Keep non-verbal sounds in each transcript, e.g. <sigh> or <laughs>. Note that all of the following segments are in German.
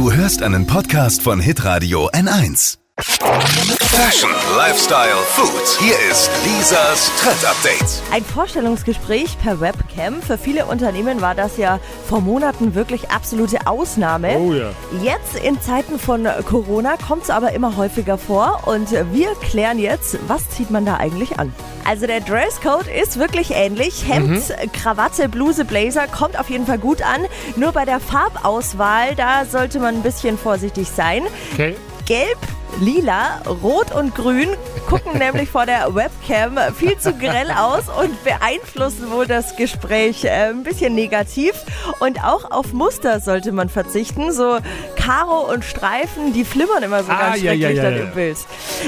Du hörst einen Podcast von Hitradio N1. Fashion, Lifestyle, Food. Hier ist Lisas Trend Update. Ein Vorstellungsgespräch per Webcam. Für viele Unternehmen war das ja vor Monaten wirklich absolute Ausnahme. Oh ja. Jetzt in Zeiten von Corona kommt es aber immer häufiger vor und wir klären jetzt, was zieht man da eigentlich an? Also der Dresscode ist wirklich ähnlich. Hemd, Krawatte, Bluse, Blazer kommt auf jeden Fall gut an. Nur bei der Farbauswahl, da sollte man ein bisschen vorsichtig sein. Okay. Gelb, Lila, Rot und Grün gucken <laughs> nämlich vor der Webcam viel zu grell aus und beeinflussen wohl das Gespräch äh, ein bisschen negativ. Und auch auf Muster sollte man verzichten. So Karo und Streifen, die flimmern immer so Ah, ganz ja, schrecklich ja, dann ja. im Bild.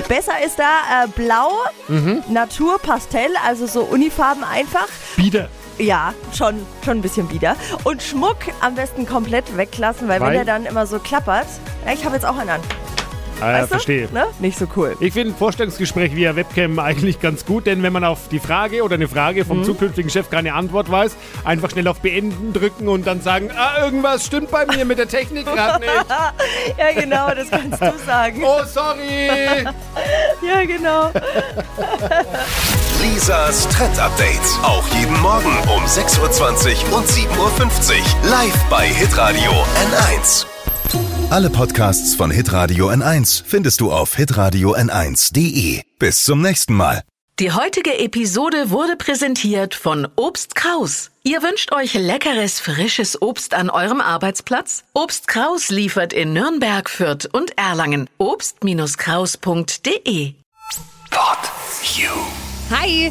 Besser ist da äh, Blau, Mhm. Natur, Pastell, also so Unifarben einfach. Bieder. Ja, schon, schon ein bisschen bieder. Und Schmuck am besten komplett weglassen, weil, wenn Weil? der dann immer so klappert. Ja, ich habe jetzt auch einen an. Ah, ja, verstehe. Ne? Nicht so cool. Ich finde ein Vorstellungsgespräch via Webcam eigentlich ganz gut, denn wenn man auf die Frage oder eine Frage Mhm. vom zukünftigen Chef keine Antwort weiß, einfach schnell auf Beenden drücken und dann sagen, ah, irgendwas stimmt bei mir mit der Technik gerade nicht. <laughs> Ja, genau, das kannst du sagen. <laughs> Oh, sorry. <laughs> Ja, genau. Lisas Trend Update. Auch jeden Morgen um 6.20 Uhr und 7.50 Uhr. Live bei Hitradio N1. Alle Podcasts von Hitradio N1 findest du auf hitradio n1.de. Bis zum nächsten Mal. Die heutige Episode wurde präsentiert von Obst Kraus. Ihr wünscht euch leckeres, frisches Obst an eurem Arbeitsplatz? Obst Kraus liefert in Nürnberg, Fürth und Erlangen. Obst-Kraus.de Pod You. Hi,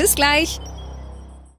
Bis gleich.